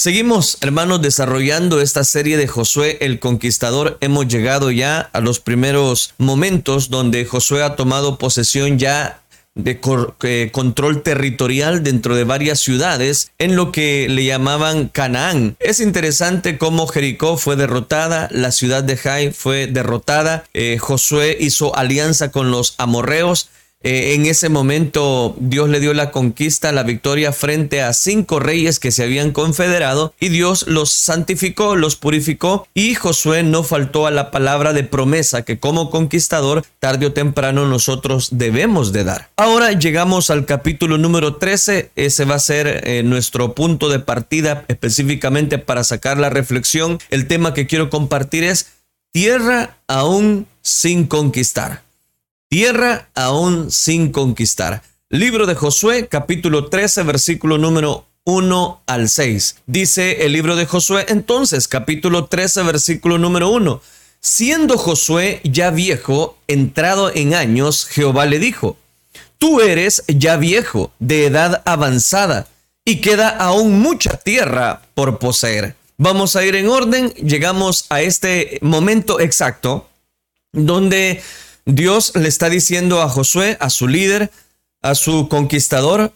Seguimos, hermanos, desarrollando esta serie de Josué el Conquistador. Hemos llegado ya a los primeros momentos donde Josué ha tomado posesión ya de eh, control territorial dentro de varias ciudades en lo que le llamaban Canaán. Es interesante cómo Jericó fue derrotada, la ciudad de Jai fue derrotada, eh, Josué hizo alianza con los amorreos, eh, en ese momento Dios le dio la conquista, la victoria frente a cinco reyes que se habían confederado y Dios los santificó, los purificó y Josué no faltó a la palabra de promesa que como conquistador tarde o temprano nosotros debemos de dar. Ahora llegamos al capítulo número 13, ese va a ser eh, nuestro punto de partida específicamente para sacar la reflexión. El tema que quiero compartir es tierra aún sin conquistar tierra aún sin conquistar. Libro de Josué, capítulo 13, versículo número 1 al 6. Dice el libro de Josué, entonces, capítulo 13, versículo número 1. Siendo Josué ya viejo, entrado en años, Jehová le dijo, Tú eres ya viejo, de edad avanzada, y queda aún mucha tierra por poseer. Vamos a ir en orden, llegamos a este momento exacto donde Dios le está diciendo a Josué, a su líder, a su conquistador,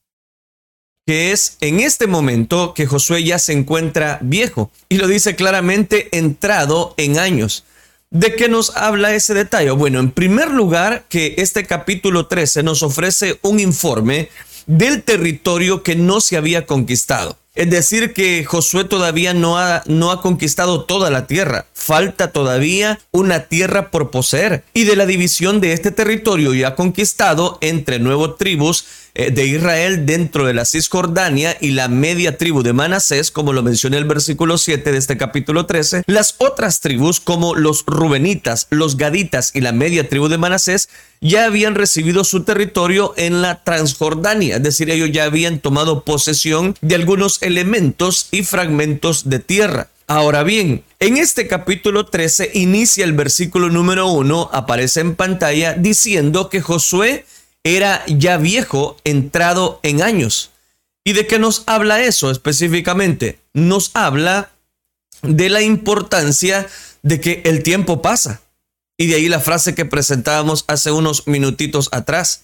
que es en este momento que Josué ya se encuentra viejo. Y lo dice claramente, entrado en años. ¿De qué nos habla ese detalle? Bueno, en primer lugar, que este capítulo 13 nos ofrece un informe del territorio que no se había conquistado. Es decir, que Josué todavía no ha, no ha conquistado toda la tierra. Falta todavía una tierra por poseer. Y de la división de este territorio ya conquistado entre nuevos tribus, eh, de Israel dentro de la Cisjordania y la media tribu de Manasés, como lo menciona el versículo 7 de este capítulo 13, las otras tribus como los Rubenitas, los Gaditas y la media tribu de Manasés ya habían recibido su territorio en la Transjordania, es decir, ellos ya habían tomado posesión de algunos elementos y fragmentos de tierra. Ahora bien, en este capítulo 13 inicia el versículo número 1, aparece en pantalla diciendo que Josué era ya viejo, entrado en años. ¿Y de qué nos habla eso específicamente? Nos habla de la importancia de que el tiempo pasa. Y de ahí la frase que presentábamos hace unos minutitos atrás.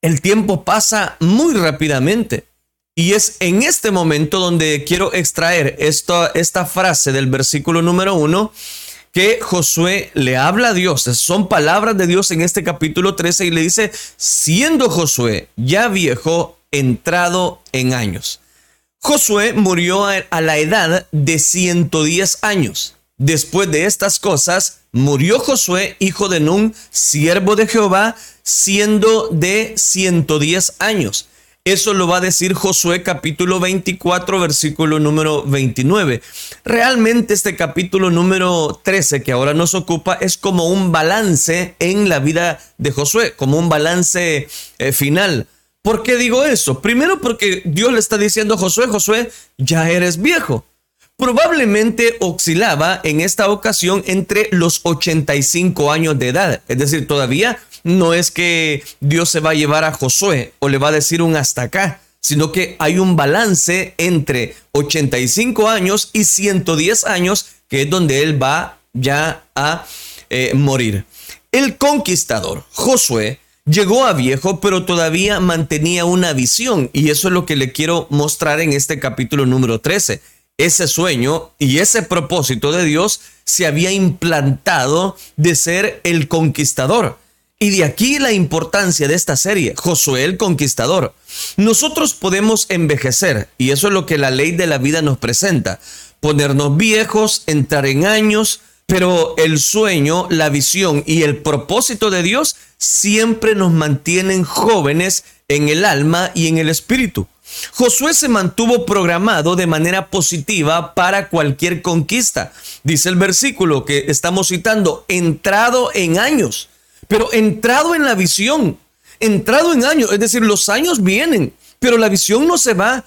El tiempo pasa muy rápidamente. Y es en este momento donde quiero extraer esta, frase del versículo número uno que Josué le habla a Dios. Son palabras de Dios en este capítulo 13 y le dice, siendo Josué ya viejo, entrado en años. Josué murió a la edad de 110 años. Después de estas cosas, murió Josué, hijo de Nun, siervo de Jehová, siendo de 110 años. Eso lo va a decir Josué capítulo 24, versículo número 29. Realmente este capítulo número 13 que ahora nos ocupa es como un balance en la vida de Josué, como un balance eh, final. ¿Por qué digo eso? Primero porque Dios le está diciendo a Josué, Josué, ya eres viejo. Probablemente oscilaba en esta ocasión entre los 85 años de edad, es decir, todavía no es que Dios se va a llevar a Josué o le va a decir un hasta acá, sino que hay un balance entre 85 años y 110 años, que es donde él va ya a eh, morir. El conquistador, Josué, llegó a viejo, pero todavía mantenía una visión, y eso es lo que le quiero mostrar en este capítulo número 13. Ese sueño y ese propósito de Dios se había implantado de ser el conquistador. Y de aquí la importancia de esta serie, Josué el Conquistador. Nosotros podemos envejecer, y eso es lo que la ley de la vida nos presenta, ponernos viejos, entrar en años, pero el sueño, la visión y el propósito de Dios siempre nos mantienen jóvenes en el alma y en el espíritu. Josué se mantuvo programado de manera positiva para cualquier conquista. Dice el versículo que estamos citando, entrado en años pero entrado en la visión, entrado en años, es decir, los años vienen, pero la visión no se va.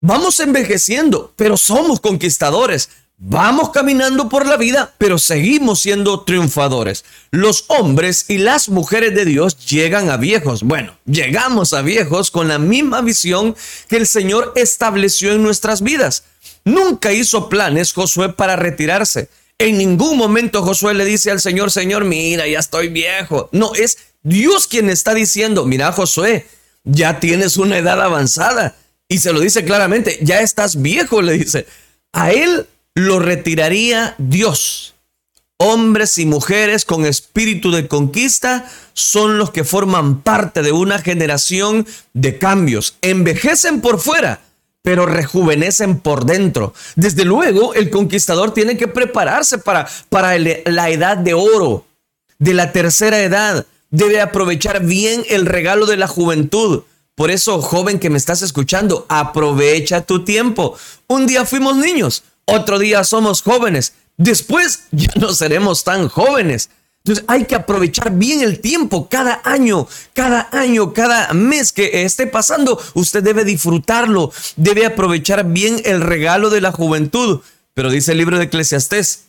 Vamos envejeciendo, pero somos conquistadores. Vamos caminando por la vida, pero seguimos siendo triunfadores. Los hombres y las mujeres de Dios llegan a viejos. Bueno, llegamos a viejos con la misma visión que el Señor estableció en nuestras vidas. Nunca hizo planes Josué para retirarse. En ningún momento Josué le dice al Señor, Señor, mira, ya estoy viejo. No, es Dios quien está diciendo, mira Josué, ya tienes una edad avanzada. Y se lo dice claramente, ya estás viejo, le dice. A él lo retiraría Dios. Hombres y mujeres con espíritu de conquista son los que forman parte de una generación de cambios. Envejecen por fuera, pero rejuvenecen por dentro. Desde luego, el conquistador tiene que prepararse para, para la edad de oro, de la tercera edad. Debe aprovechar bien el regalo de la juventud. Por eso, joven que me estás escuchando, aprovecha tu tiempo. Un día fuimos niños, otro día somos jóvenes, después ya no seremos tan jóvenes. Entonces hay que aprovechar bien el tiempo, cada año, cada año, cada mes que esté pasando, usted debe disfrutarlo, debe aprovechar bien el regalo de la juventud. Pero dice el libro de Eclesiastés,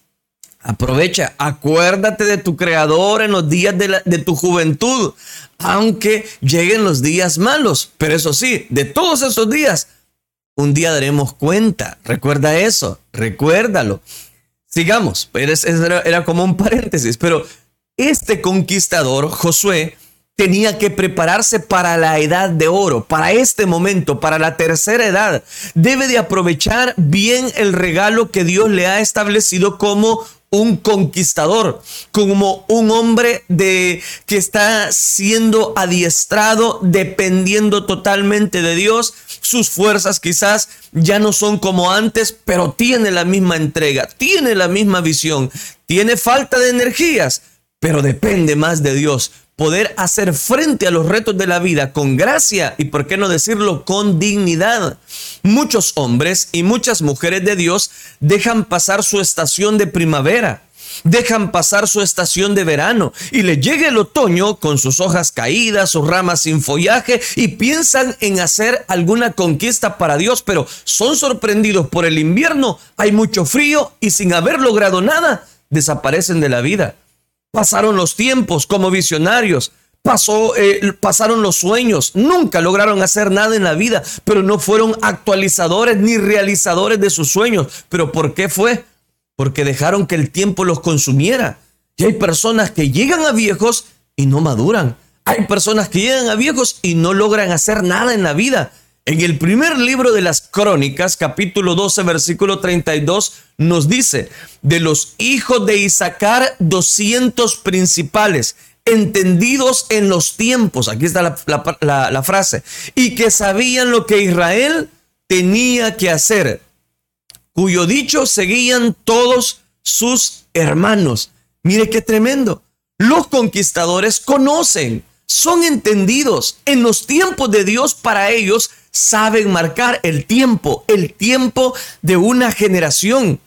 aprovecha, acuérdate de tu creador en los días de, de tu juventud, aunque lleguen los días malos. Pero eso sí, de todos esos días, un día daremos cuenta. Recuerda eso, recuérdalo. Sigamos, era, era como un paréntesis, pero este conquistador, Josué, tenía que prepararse para la edad de oro, para este momento, para la tercera edad. Debe de aprovechar bien el regalo que Dios le ha establecido como un conquistador, como un hombre de que está siendo adiestrado, dependiendo totalmente de Dios. Sus fuerzas quizás ya no son como antes, pero tiene la misma entrega, tiene la misma visión, tiene falta de energías, pero depende más de Dios. Poder hacer frente a los retos de la vida con gracia y, por qué no decirlo, con dignidad. Muchos hombres y muchas mujeres de Dios dejan pasar su estación de primavera, dejan pasar su estación de verano y le llega el otoño con sus hojas caídas, sus ramas sin follaje y piensan en hacer alguna conquista para Dios, pero son sorprendidos por el invierno, hay mucho frío y sin haber logrado nada, desaparecen de la vida. Pasaron los tiempos como visionarios, pasó, eh, pasaron los sueños, nunca lograron hacer nada en la vida, pero no fueron actualizadores ni realizadores de sus sueños. ¿Pero por qué fue? Porque dejaron que el tiempo los consumiera. Y hay personas que llegan a viejos y no maduran. Hay personas que llegan a viejos y no logran hacer nada en la vida. En el primer libro de las Crónicas, capítulo 12, versículo 32, nos dice, de los hijos de Isaacar, 200 principales entendidos en los tiempos, aquí está la, frase, y que sabían lo que Israel tenía que hacer, cuyo dicho seguían todos sus hermanos. Mire qué tremendo. Los conquistadores conocen, son entendidos en los tiempos de Dios para ellos, saben marcar el tiempo, el tiempo de una generación.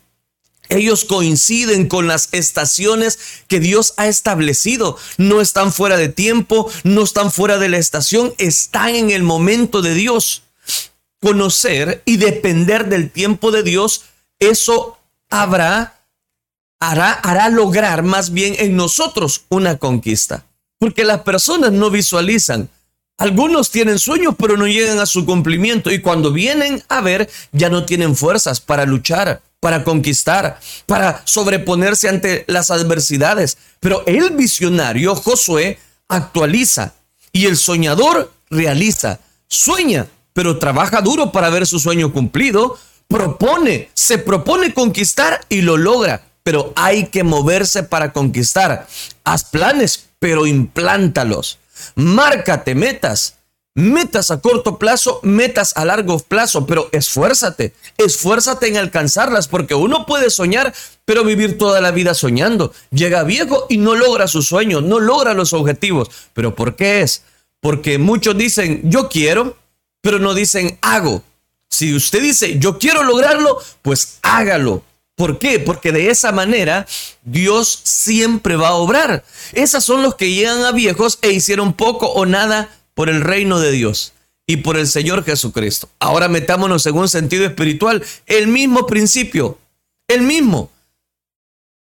Ellos coinciden con las estaciones que Dios ha establecido. No están fuera de tiempo, no están fuera de la estación, están en el momento de Dios. Conocer y depender del tiempo de Dios, eso habrá, hará, hará lograr más bien en nosotros una conquista. Porque las personas no visualizan. Algunos tienen sueños pero no llegan a su cumplimiento y cuando vienen a ver ya no tienen fuerzas para luchar para conquistar, para sobreponerse ante las adversidades. Pero el visionario, Josué, actualiza y el soñador realiza. Sueña, pero trabaja duro para ver su sueño cumplido. Propone, se propone conquistar y lo logra. Pero hay que moverse para conquistar. Haz planes, pero implántalos. Márcate metas metas a corto plazo, metas a largo plazo, pero esfuérzate, esfuérzate en alcanzarlas, porque uno puede soñar, pero vivir toda la vida soñando. Llega viejo y no logra sus sueños, no logra los objetivos. ¿Pero por qué es? Porque muchos dicen, yo quiero, pero no dicen, hago. Si usted dice, yo quiero lograrlo, pues hágalo. ¿Por qué? Porque de esa manera Dios siempre va a obrar. Esas son los que llegan a viejos e hicieron poco o nada por el reino de Dios y por el Señor Jesucristo. Ahora metámonos en un sentido espiritual, el mismo principio, el mismo.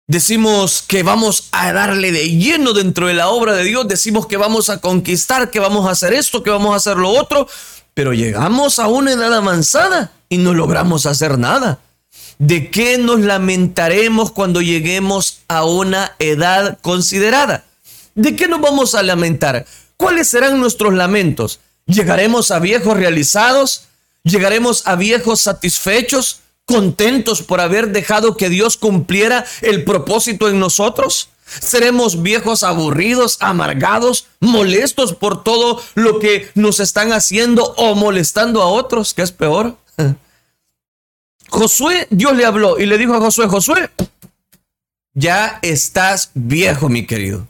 Decimos que vamos a darle de lleno dentro de la obra de Dios, decimos que vamos a conquistar, que vamos a hacer esto, que vamos a hacer lo otro, pero llegamos a una edad avanzada y no logramos hacer nada. ¿De qué nos lamentaremos cuando lleguemos a una edad considerada? ¿De qué nos vamos a lamentar? ¿Cuáles serán nuestros lamentos? ¿Llegaremos a viejos realizados? ¿Llegaremos a viejos satisfechos? ¿Contentos por haber dejado que Dios cumpliera el propósito en nosotros? ¿Seremos viejos aburridos, amargados, molestos por todo lo que nos están haciendo o molestando a otros, que es peor? Josué, Dios le habló y le dijo a Josué, Josué, ya estás viejo, mi querido.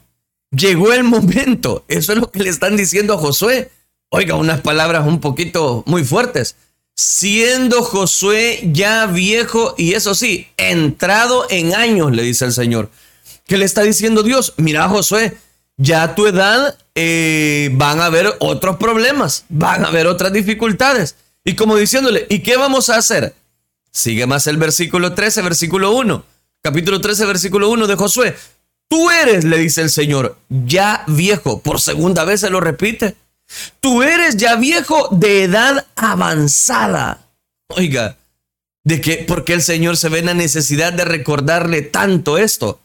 Llegó el momento. Eso es lo que le están diciendo a Josué. Oiga, unas palabras un poquito muy fuertes. Siendo Josué ya viejo y eso sí, entrado en años, le dice el Señor. ¿Qué le está diciendo Dios? Mira, Josué, ya a tu edad eh, van a haber otros problemas, van a haber otras dificultades. Y como diciéndole, ¿y qué vamos a hacer? Sigue más el versículo 13, versículo 1. Capítulo 13, versículo 1 de Josué. Tú eres, le dice el Señor, ya viejo. Por segunda vez se lo repite. Tú eres ya viejo de edad avanzada. Oiga, ¿de qué? Porque el Señor se ve en la necesidad de recordarle tanto esto.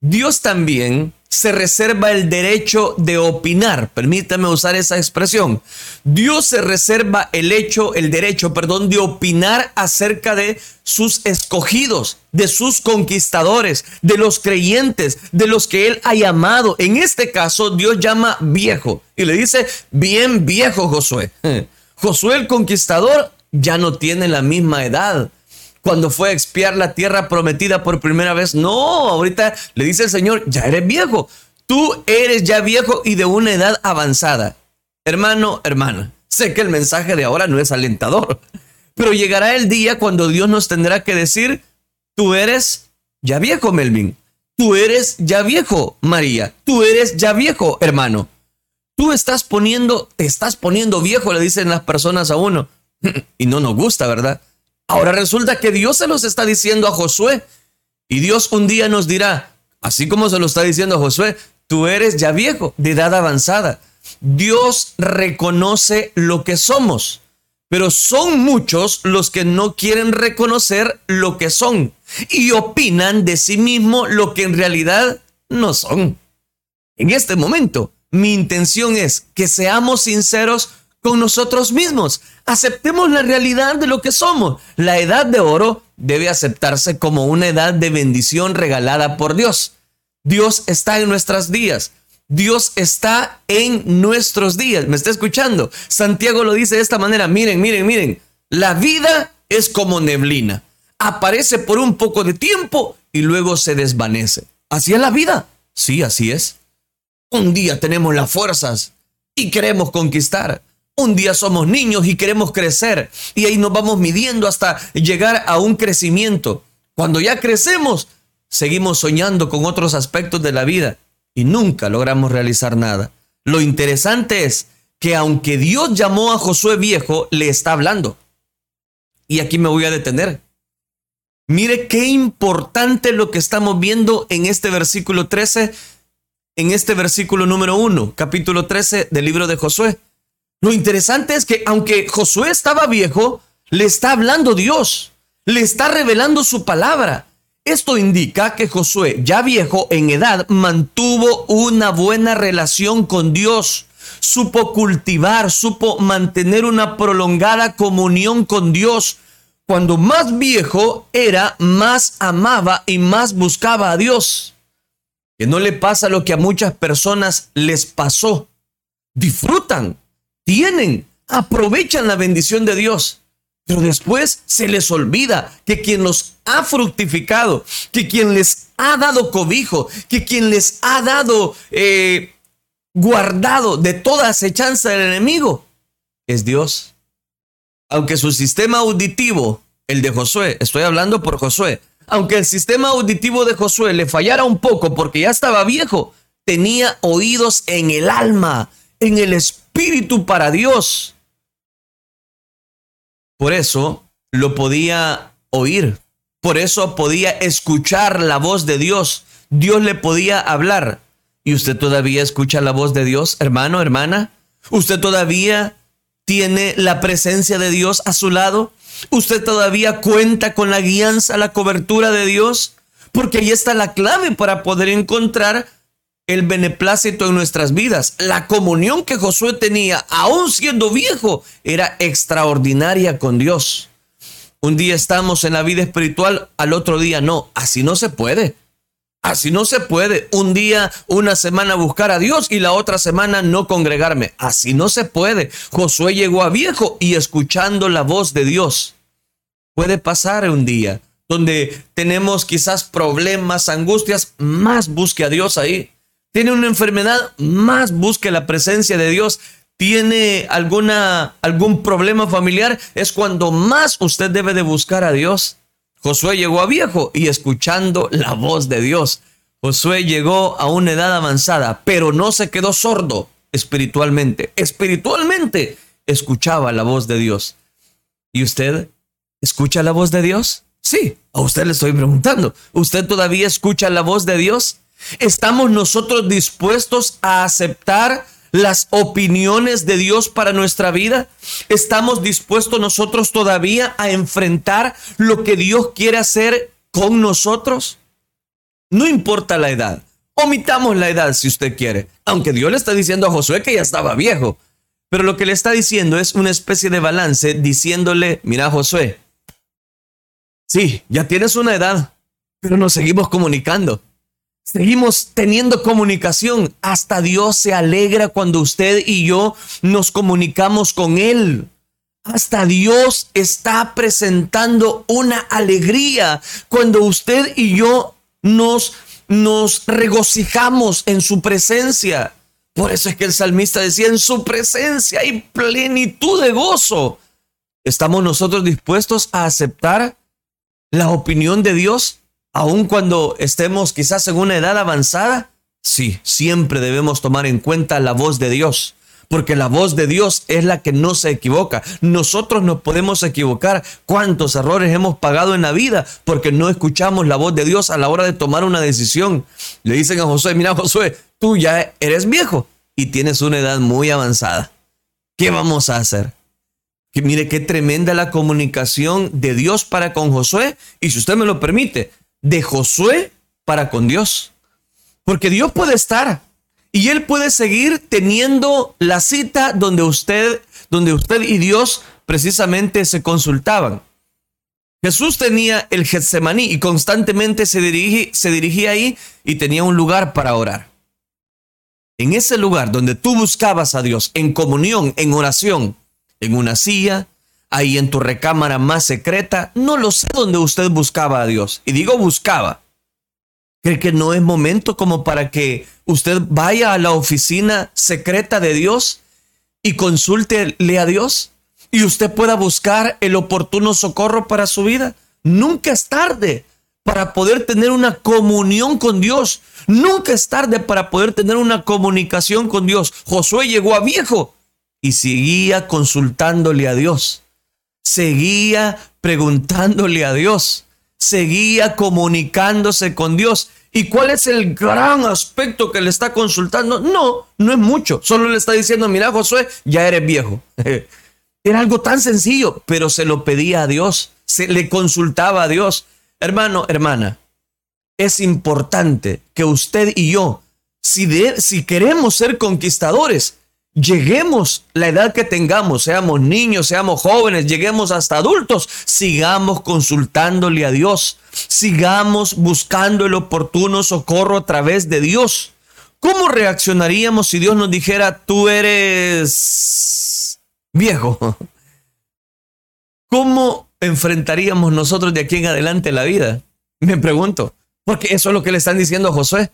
Dios también se reserva el derecho de opinar. Permítame usar esa expresión. Dios se reserva el hecho, el derecho, perdón, de opinar acerca de sus escogidos, de sus conquistadores, de los creyentes, de los que él ha llamado. En este caso, Dios llama viejo y le dice, bien viejo Josué. Josué el conquistador ya no tiene la misma edad cuando fue a expiar la tierra prometida por primera vez. No, ahorita le dice el Señor, ya eres viejo. Tú eres ya viejo y de una edad avanzada. Hermano, hermana, sé que el mensaje de ahora no es alentador, pero llegará el día cuando Dios nos tendrá que decir, tú eres ya viejo, Melvin. Tú eres ya viejo, María. Tú eres ya viejo, hermano. Tú estás poniendo, te estás poniendo viejo, le dicen las personas a uno. Y no nos gusta, ¿verdad? Ahora resulta que Dios se los está diciendo a Josué. Y Dios un día nos dirá, así como se lo está diciendo a Josué, tú eres ya viejo, de edad avanzada. Dios reconoce lo que somos, pero son muchos los que no quieren reconocer lo que son y opinan de sí mismo lo que en realidad no son. En este momento, mi intención es que seamos sinceros con nosotros mismos. Aceptemos la realidad de lo que somos. La edad de oro debe aceptarse como una edad de bendición regalada por Dios. Dios está en nuestros días. Dios está en nuestros días. ¿Me está escuchando? Santiago lo dice de esta manera. Miren, miren, miren. La vida es como neblina. Aparece por un poco de tiempo y luego se desvanece. ¿Así es la vida? Sí, así es. Un día tenemos las fuerzas y queremos conquistar. Un día somos niños y queremos crecer y ahí nos vamos midiendo hasta llegar a un crecimiento. Cuando ya crecemos, seguimos soñando con otros aspectos de la vida y nunca logramos realizar nada. Lo interesante es que aunque Dios llamó a Josué viejo, le está hablando. Y aquí me voy a detener. Mire qué importante lo que estamos viendo en este versículo 13, en este versículo número 1, capítulo 13 del libro de Josué. Lo interesante es que aunque Josué estaba viejo, le está hablando Dios, le está revelando su palabra. Esto indica que Josué, ya viejo en edad, mantuvo una buena relación con Dios, supo cultivar, supo mantener una prolongada comunión con Dios. Cuando más viejo era, más amaba y más buscaba a Dios. Que no le pasa lo que a muchas personas les pasó. Disfrutan, tienen, aprovechan la bendición de Dios. Pero después se les olvida que quien los ha fructificado, que quien les ha dado cobijo, que quien les ha dado eh, guardado de toda acechanza del enemigo, es Dios. Aunque su sistema auditivo, el de Josué, estoy hablando por Josué, aunque el sistema auditivo de Josué le fallara un poco porque ya estaba viejo, tenía oídos en el alma, en el espíritu espíritu para Dios. Por eso lo podía oír, por eso podía escuchar la voz de Dios. Dios le podía hablar. ¿Y usted todavía escucha la voz de Dios, hermano, hermana? ¿Usted todavía tiene la presencia de Dios a su lado? ¿Usted todavía cuenta con la guianza, la cobertura de Dios? Porque ahí está la clave para poder encontrar el beneplácito en nuestras vidas. La comunión que Josué tenía, aún siendo viejo, era extraordinaria con Dios. Un día estamos en la vida espiritual, al otro día no. Así no se puede. Así no se puede. Un día, una semana buscar a Dios y la otra semana no congregarme. Así no se puede. Josué llegó a viejo y escuchando la voz de Dios. Puede pasar un día donde tenemos quizás problemas, angustias, más busque a Dios ahí. Tiene una enfermedad, más busque la presencia de Dios tiene alguna, algún problema familiar, es cuando más usted debe de buscar a Dios. Josué llegó a viejo y escuchando la voz de Dios. Josué llegó a una edad avanzada, pero no se quedó sordo espiritualmente. Espiritualmente escuchaba la voz de Dios. ¿Y usted escucha la voz de Dios? Sí, a usted le estoy preguntando. ¿Usted todavía escucha la voz de Dios? ¿Estamos nosotros dispuestos a aceptar las opiniones de Dios para nuestra vida? ¿Estamos dispuestos nosotros todavía a enfrentar lo que Dios quiere hacer con nosotros? No importa la edad. Omitamos la edad si usted quiere. Aunque Dios le está diciendo a Josué que ya estaba viejo. Pero lo que le está diciendo es una especie de balance diciéndole, mira Josué, sí, ya tienes una edad, pero nos seguimos comunicando. Seguimos teniendo comunicación. Hasta Dios se alegra cuando usted y yo nos comunicamos con Él. Hasta Dios está presentando una alegría cuando usted y yo nos, nos regocijamos en su presencia. Por eso es que el salmista decía, en su presencia hay plenitud de gozo. ¿Estamos nosotros dispuestos a aceptar la opinión de Dios? Aun cuando estemos quizás en una edad avanzada, sí, siempre debemos tomar en cuenta la voz de Dios. Porque la voz de Dios es la que no se equivoca. Nosotros nos podemos equivocar. ¿Cuántos errores hemos pagado en la vida? Porque no escuchamos la voz de Dios a la hora de tomar una decisión. Le dicen a Josué, mira Josué, tú ya eres viejo y tienes una edad muy avanzada. ¿Qué vamos a hacer? Que mire qué tremenda la comunicación de Dios para con Josué. Y si usted me lo permite, de Josué para con Dios. Porque Dios puede estar y él puede seguir teniendo la cita donde usted, donde usted y Dios precisamente se consultaban. Jesús tenía el Getsemaní y constantemente se, se dirigía ahí y tenía un lugar para orar. En ese lugar donde tú buscabas a Dios en comunión, en oración, en una silla, ahí en tu recámara más secreta, no lo sé dónde usted buscaba a Dios. Y digo buscaba. ¿Cree que no es momento como para que usted vaya a la oficina secreta de Dios y consúltele a Dios? Y usted pueda buscar el oportuno socorro para su vida. Nunca es tarde para poder tener una comunión con Dios. Nunca es tarde para poder tener una comunicación con Dios. Josué llegó a viejo y seguía consultándole a Dios seguía preguntándole a Dios, seguía comunicándose con Dios. ¿Y cuál es el gran aspecto que le está consultando? No, no es mucho. Solo le está diciendo, mira Josué, ya eres viejo. Era algo tan sencillo, pero se lo pedía a Dios, se le consultaba a Dios. Hermano, hermana, es importante que usted y yo, si, si queremos ser conquistadores, Lleguemos la edad que tengamos, seamos niños, seamos jóvenes, lleguemos hasta adultos, sigamos consultándole a Dios, sigamos buscando el oportuno socorro a través de Dios. ¿Cómo reaccionaríamos si Dios nos dijera, tú eres viejo? ¿Cómo enfrentaríamos nosotros de aquí en adelante la vida? Me pregunto, porque eso es lo que le están diciendo a Josué.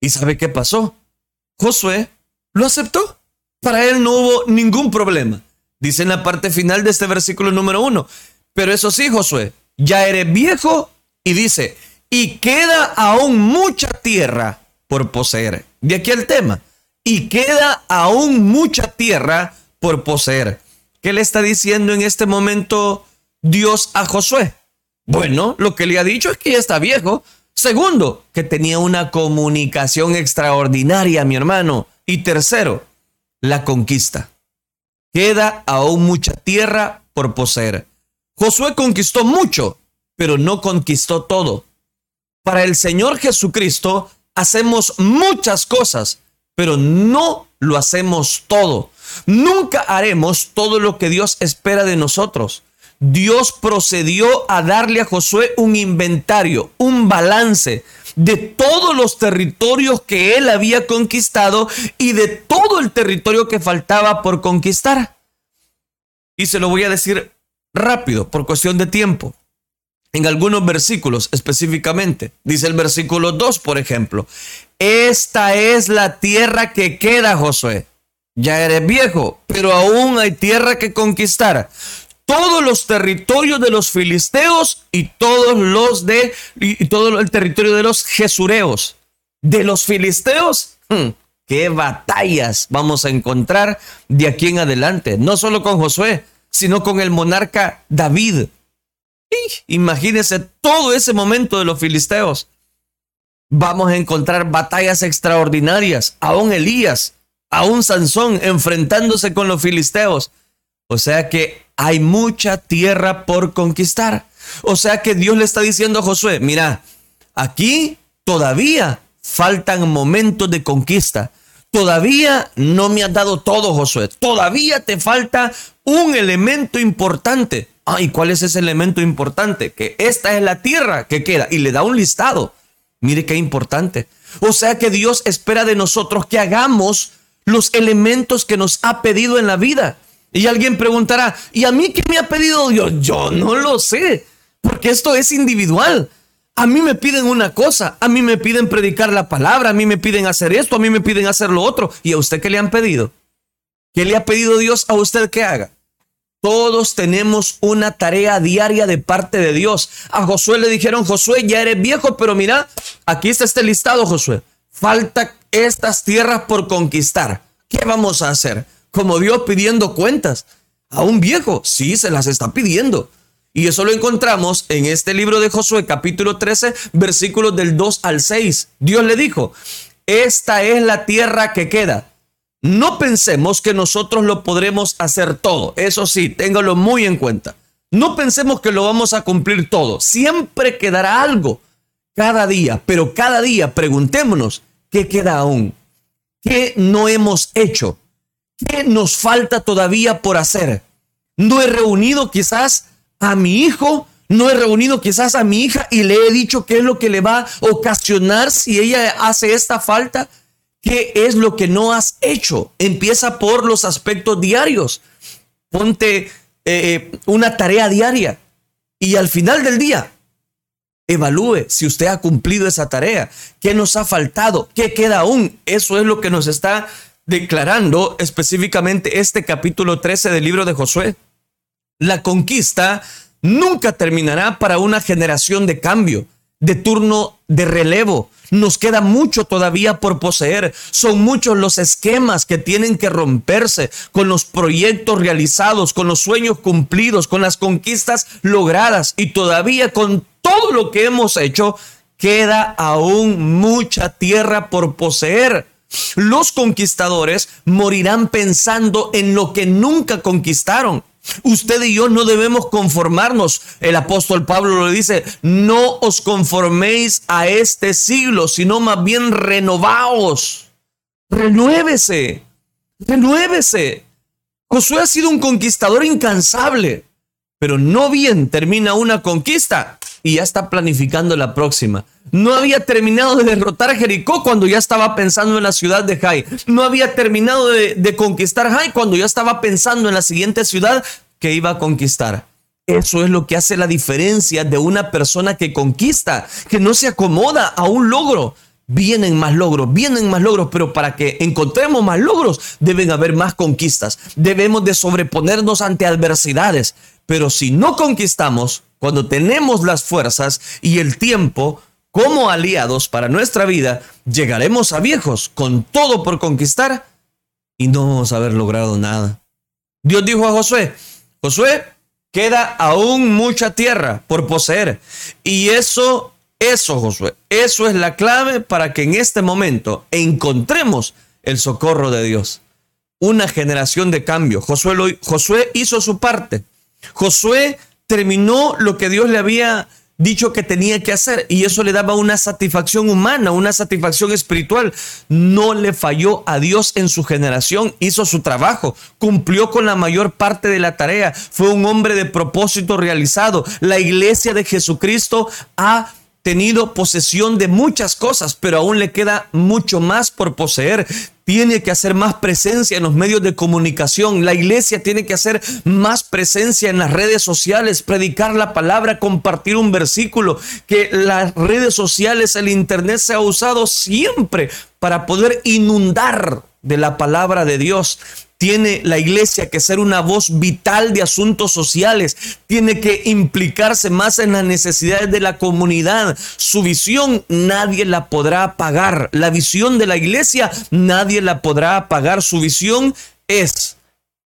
¿Y sabe qué pasó? Josué lo aceptó. Para él no hubo ningún problema. Dice en la parte final de este versículo número uno. Pero eso sí, Josué, ya eres viejo y dice, y queda aún mucha tierra por poseer. De aquí el tema. Y queda aún mucha tierra por poseer. ¿Qué le está diciendo en este momento Dios a Josué? Bueno, lo que le ha dicho es que ya está viejo. Segundo, que tenía una comunicación extraordinaria, mi hermano. Y tercero, la conquista. Queda aún mucha tierra por poseer. Josué conquistó mucho, pero no conquistó todo. Para el Señor Jesucristo hacemos muchas cosas, pero no lo hacemos todo. Nunca haremos todo lo que Dios espera de nosotros. Dios procedió a darle a Josué un inventario, un balance de todos los territorios que él había conquistado y de todo el territorio que faltaba por conquistar. Y se lo voy a decir rápido, por cuestión de tiempo. En algunos versículos específicamente, dice el versículo 2, por ejemplo, esta es la tierra que queda, Josué. Ya eres viejo, pero aún hay tierra que conquistar todos los territorios de los filisteos y todos los de y, todo el territorio de los jesureos. De los filisteos, hmm, qué batallas vamos a encontrar de aquí en adelante, no solo con Josué, sino con el monarca David. imagínense todo ese momento de los filisteos. Vamos a encontrar batallas extraordinarias, aún Elías, aún Sansón enfrentándose con los filisteos. O sea que hay mucha tierra por conquistar. O sea que Dios le está diciendo a Josué, mira, aquí todavía faltan momentos de conquista. Todavía no me has dado todo, Josué. Todavía te falta un elemento importante. Ah, ¿y cuál es ese elemento importante? Que esta es la tierra que queda. Y le da un listado. Mire qué importante. O sea que Dios espera de nosotros que hagamos los elementos que nos ha pedido en la vida. Y alguien preguntará, ¿y a mí qué me ha pedido Dios? Yo no lo sé, porque esto es individual. A mí me piden una cosa, a mí me piden predicar la palabra, a mí me piden hacer esto, a mí me piden hacer lo otro. ¿Y a usted qué le han pedido? ¿Qué le ha pedido Dios a usted que haga? Todos tenemos una tarea diaria de parte de Dios. A Josué le dijeron, Josué, ya eres viejo, pero mira, aquí está este listado, Josué. Falta estas tierras por conquistar. ¿Qué vamos a hacer? Como Dios pidiendo cuentas. A un viejo, sí, se las está pidiendo. Y eso lo encontramos en este libro de Josué capítulo 13, versículos del 2 al 6. Dios le dijo, esta es la tierra que queda. No pensemos que nosotros lo podremos hacer todo. Eso sí, téngalo muy en cuenta. No pensemos que lo vamos a cumplir todo. Siempre quedará algo. Cada día, pero cada día preguntémonos, ¿qué queda aún? ¿Qué no hemos hecho? ¿Qué nos falta todavía por hacer? No he reunido quizás a mi hijo, no he reunido quizás a mi hija y le he dicho qué es lo que le va a ocasionar si ella hace esta falta. ¿Qué es lo que no has hecho? Empieza por los aspectos diarios. Ponte eh, una tarea diaria y al final del día evalúe si usted ha cumplido esa tarea, qué nos ha faltado, qué queda aún. Eso es lo que nos está declarando específicamente este capítulo 13 del libro de Josué. La conquista nunca terminará para una generación de cambio, de turno de relevo. Nos queda mucho todavía por poseer. Son muchos los esquemas que tienen que romperse con los proyectos realizados, con los sueños cumplidos, con las conquistas logradas y todavía con todo lo que hemos hecho, queda aún mucha tierra por poseer. Los conquistadores morirán pensando en lo que nunca conquistaron. Usted y yo no debemos conformarnos. El apóstol Pablo lo dice, no os conforméis a este siglo, sino más bien renovaos. Renuévese, renuévese. Josué ha sido un conquistador incansable, pero no bien termina una conquista y ya está planificando la próxima. No había terminado de derrotar a Jericó cuando ya estaba pensando en la ciudad de Jai. No había terminado de, conquistar Jai cuando ya estaba pensando en la siguiente ciudad que iba a conquistar. Eso es lo que hace la diferencia de una persona que conquista, que no se acomoda a un logro. Vienen más logros, vienen más logros, pero para que encontremos más logros deben haber más conquistas. Debemos de sobreponernos ante adversidades. Pero si no conquistamos, cuando tenemos las fuerzas y el tiempo como aliados para nuestra vida, llegaremos a viejos con todo por conquistar y no vamos a haber logrado nada. Dios dijo a Josué, Josué, queda aún mucha tierra por poseer. Y eso, eso, Josué, eso es la clave para que en este momento encontremos el socorro de Dios. Una generación de cambio. Josué, Josué hizo su parte. Josué terminó lo que Dios le había dicho que tenía que hacer y eso le daba una satisfacción humana, una satisfacción espiritual. No le falló a Dios en su generación, hizo su trabajo, cumplió con la mayor parte de la tarea, fue un hombre de propósito realizado. La iglesia de Jesucristo ha tenido posesión de muchas cosas, pero aún le queda mucho más por poseer. Tiene que hacer más presencia en los medios de comunicación. La iglesia tiene que hacer más presencia en las redes sociales, predicar la palabra, compartir un versículo. Que las redes sociales, el internet se ha usado siempre para poder inundar de la palabra de Dios. Tiene la iglesia que ser una voz vital de asuntos sociales. Tiene que implicarse más en las necesidades de la comunidad. Su visión nadie la podrá apagar. La visión de la iglesia nadie la podrá apagar. Su visión es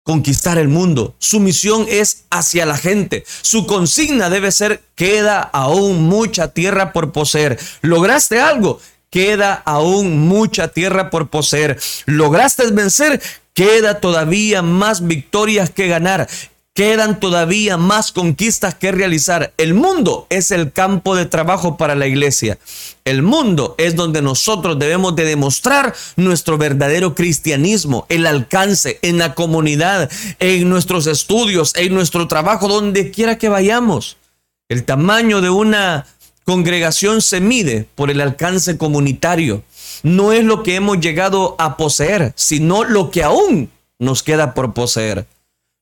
conquistar el mundo. Su misión es hacia la gente. Su consigna debe ser, queda aún mucha tierra por poseer. ¿Lograste algo? Queda aún mucha tierra por poseer. ¿Lograste vencer? Queda todavía más victorias que ganar. Quedan todavía más conquistas que realizar. El mundo es el campo de trabajo para la iglesia. El mundo es donde nosotros debemos de demostrar nuestro verdadero cristianismo, el alcance en la comunidad, en nuestros estudios, en nuestro trabajo, donde quiera que vayamos. El tamaño de una congregación se mide por el alcance comunitario no es lo que hemos llegado a poseer, sino lo que aún nos queda por poseer.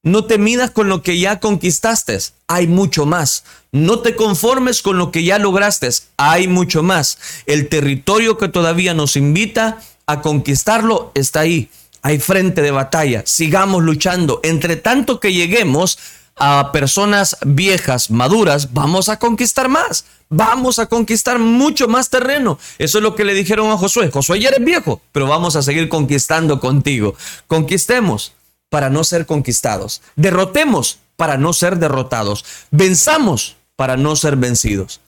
No te midas con lo que ya conquistaste, hay mucho más. No te conformes con lo que ya lograste, hay mucho más. El territorio que todavía nos invita a conquistarlo está ahí. Hay frente de batalla, sigamos luchando. Entre tanto que lleguemos a personas viejas, maduras, vamos a conquistar más. Vamos a conquistar mucho más terreno. Eso es lo que le dijeron a Josué. Josué ya eres viejo, pero vamos a seguir conquistando contigo. Conquistemos para no ser conquistados. Derrotemos para no ser derrotados. Venzamos para no ser vencidos.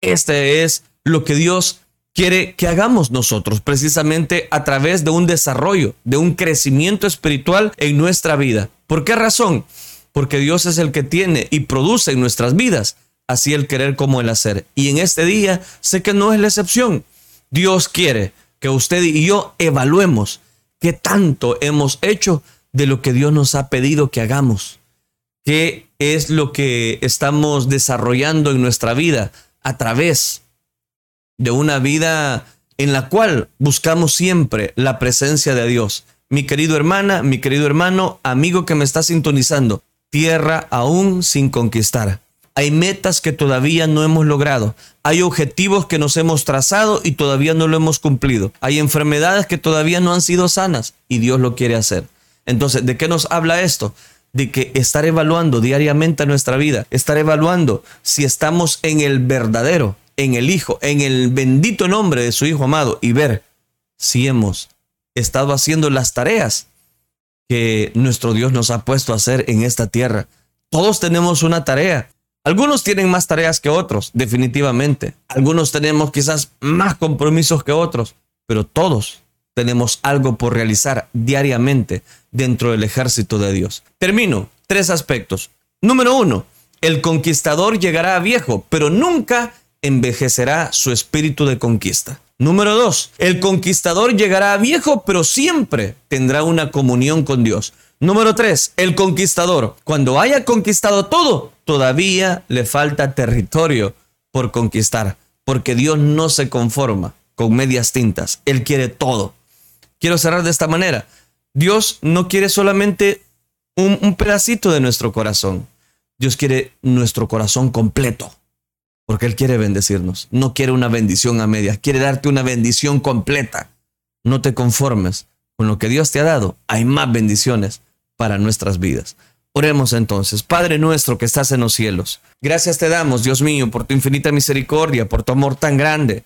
Este es lo que Dios quiere que hagamos nosotros, precisamente a través de un desarrollo, de un crecimiento espiritual en nuestra vida. ¿Por qué razón? Porque Dios es el que tiene y produce en nuestras vidas así el querer como el hacer. Y en este día sé que no es la excepción. Dios quiere que usted y yo evaluemos qué tanto hemos hecho de lo que Dios nos ha pedido que hagamos. ¿Qué es lo que estamos desarrollando en nuestra vida a través de una vida en la cual buscamos siempre la presencia de Dios? Mi querido hermana, mi querido hermano, amigo que me está sintonizando, tierra aún sin conquistar. Hay metas que todavía no hemos logrado. Hay objetivos que nos hemos trazado y todavía no lo hemos cumplido. Hay enfermedades que todavía no han sido sanas y Dios lo quiere hacer. Entonces, ¿de qué nos habla esto? De que estar evaluando diariamente nuestra vida, estar evaluando si estamos en el verdadero, en el Hijo, en el bendito nombre de su Hijo amado y ver si hemos estado haciendo las tareas que nuestro Dios nos ha puesto a hacer en esta tierra. Todos tenemos una tarea. Algunos tienen más tareas que otros, definitivamente. Algunos tenemos quizás más compromisos que otros, pero todos tenemos algo por realizar diariamente dentro del ejército de Dios. Termino. Tres aspectos. Número uno, el conquistador llegará viejo, pero nunca envejecerá su espíritu de conquista. Número dos, el conquistador llegará viejo, pero siempre tendrá una comunión con Dios. Número tres, el conquistador, cuando haya conquistado todo, todavía le falta territorio por conquistar, porque Dios no se conforma con medias tintas, Él quiere todo. Quiero cerrar de esta manera. Dios no quiere solamente un, pedacito de nuestro corazón, Dios quiere nuestro corazón completo porque Él quiere bendecirnos. No quiere una bendición a medias, quiere darte una bendición completa. No te conformes con lo que Dios te ha dado. Hay más bendiciones para nuestras vidas. Oremos entonces, Padre nuestro que estás en los cielos. Gracias te damos, Dios mío, por tu infinita misericordia, por tu amor tan grande.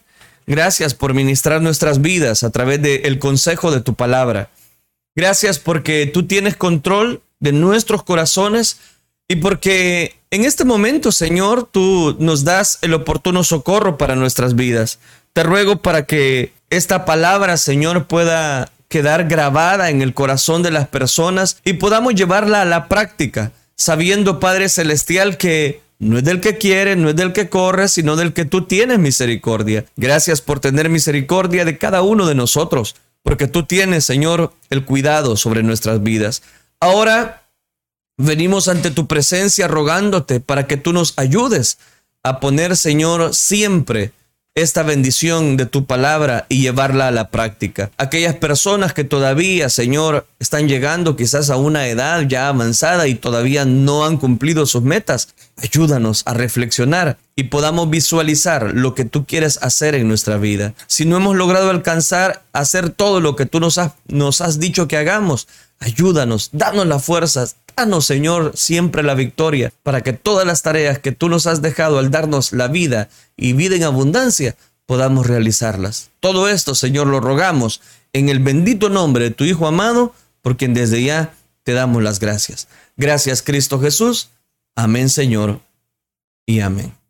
Gracias por ministrar nuestras vidas a través del consejo de tu palabra. Gracias porque tú tienes control de nuestros corazones y porque en este momento, Señor, tú nos das el oportuno socorro para nuestras vidas. Te ruego para que esta palabra, Señor, pueda quedar grabada en el corazón de las personas y podamos llevarla a la práctica, sabiendo, Padre Celestial, que no es del que quiere, no es del que corre, sino del que tú tienes misericordia. Gracias por tener misericordia de cada uno de nosotros, porque tú tienes, Señor, el cuidado sobre nuestras vidas. Ahora venimos ante tu presencia rogándote para que tú nos ayudes a poner, Señor, siempre esta bendición de tu palabra y llevarla a la práctica. Aquellas personas que todavía, Señor, están llegando quizás a una edad ya avanzada y todavía no han cumplido sus metas, ayúdanos a reflexionar y podamos visualizar lo que tú quieres hacer en nuestra vida. Si no hemos logrado alcanzar, hacer todo lo que tú nos has, dicho que hagamos, ayúdanos, danos las fuerzas, danos, Señor, siempre la victoria para que todas las tareas que tú nos has dejado al darnos la vida y vida en abundancia, podamos realizarlas. Todo esto, Señor, lo rogamos en el bendito nombre de tu Hijo amado, por quien desde ya te damos las gracias. Gracias, Cristo Jesús. Amén, Señor, y amén.